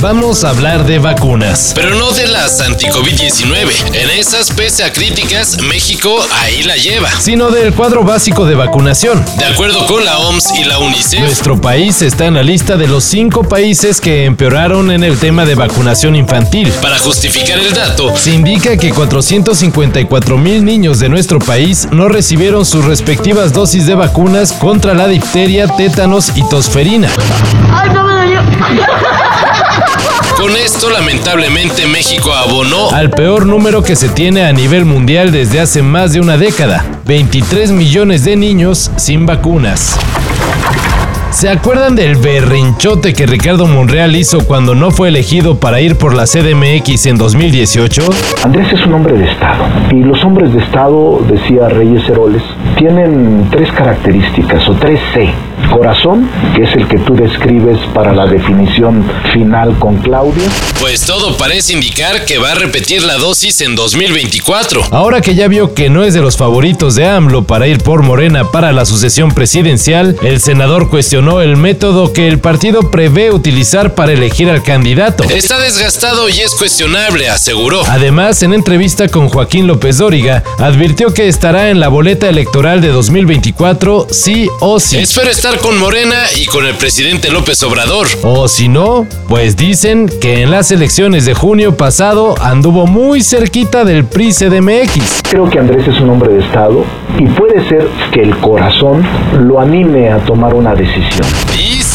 Vamos a hablar de vacunas. Pero no de las anti-COVID-19. En esas, pese a críticas, México ahí la lleva. Sino del cuadro básico de vacunación. De acuerdo con la OMS y la UNICEF, Nuestro país está en la lista de los cinco países que empeoraron en el tema de vacunación infantil. para justificar el dato, Se indica que 454 mil niños de nuestro país no recibieron sus respectivas dosis de vacunas contra la difteria, tétanos y tosferina. Con esto lamentablemente México abonó al peor número que se tiene a nivel mundial desde hace más de una década, 23 millones de niños sin vacunas. ¿Se acuerdan del berrinchote que Ricardo Monreal hizo cuando no fue elegido para ir por la CDMX en 2018? Andrés es un hombre de Estado y los hombres de Estado, decía Reyes Heroles, tienen tres características o tres C. Corazón, que es el que tú describes para la definición final con Claudia. pues todo parece indicar que va a repetir la dosis en 2024. Ahora que ya vio que no es de los favoritos de AMLO para ir por Morena para la sucesión presidencial, el senador cuestionó el método que el partido prevé utilizar para elegir al candidato. Está desgastado y es cuestionable, aseguró. Además, en entrevista con Joaquín López Dóriga, advirtió que estará en la boleta electoral de 2024 sí o sí. Espero estar con Morena y con el presidente López Obrador. O si no, pues dicen que en las elecciones de junio pasado anduvo muy cerquita del PRI CDMX. Creo que Andrés es un hombre de Estado y puede ser que el corazón lo anime a tomar una decisión. Dicen.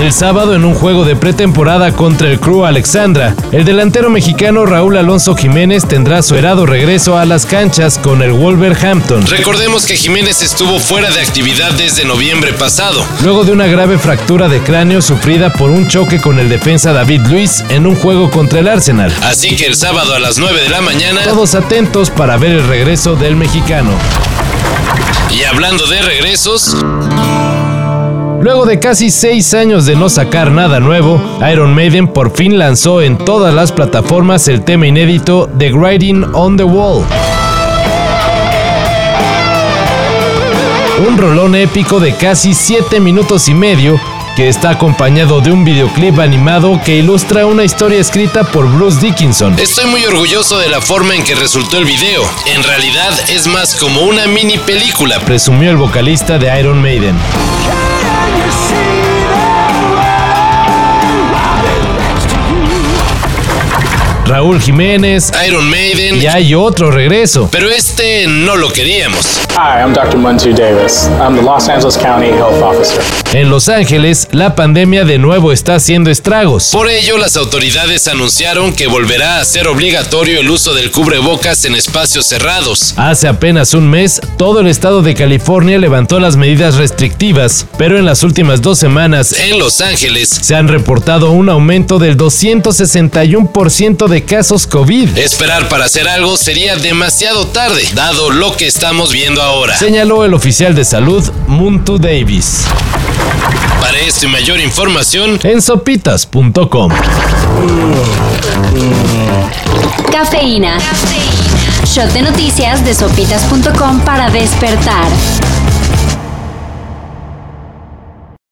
El sábado en un juego de pretemporada contra el Crew Alexandra, el delantero mexicano Raúl Alonso Jiménez tendrá su herado regreso a las canchas con el Wolverhampton. Recordemos que Jiménez estuvo fuera de actividad desde noviembre pasado. Luego de una grave fractura de cráneo sufrida por un choque con el defensa David Luis en un juego contra el Arsenal. Así que el sábado a las 9 de la mañana, Todos atentos para ver el regreso del mexicano. y hablando de regresos, Luego de casi seis años de no sacar nada nuevo, Iron Maiden por fin lanzó en todas las plataformas el tema inédito The Writing on the Wall. Un rolón épico de casi 7 minutos y medio que está acompañado de un videoclip animado que ilustra una historia escrita por Bruce Dickinson. estoy muy orgulloso de la forma en que resultó el video. En realidad es más como una mini película. presumió el vocalista de Iron Maiden. Raúl Jiménez Iron Maiden, y hay otro regreso. pero este no lo queríamos. Hi, I'm Dr. Muntu Davis. I'm the Los Angeles County Health Officer. En Los Ángeles, la pandemia de nuevo está haciendo estragos. Por ello, las autoridades anunciaron que volverá a ser obligatorio el uso del cubrebocas en espacios cerrados. Hace apenas un mes, todo el estado de California levantó las medidas restrictivas, pero en las últimas dos semanas En Los Ángeles, se han reportado un aumento del 261% de casos COVID. esperar para hacer algo sería demasiado tarde, dado lo que estamos viendo ahora. Señaló el oficial de salud Muntu Davis Para esto y mayor información, en sopitas.com. Cafeína. Shot de noticias de sopitas.com para despertar.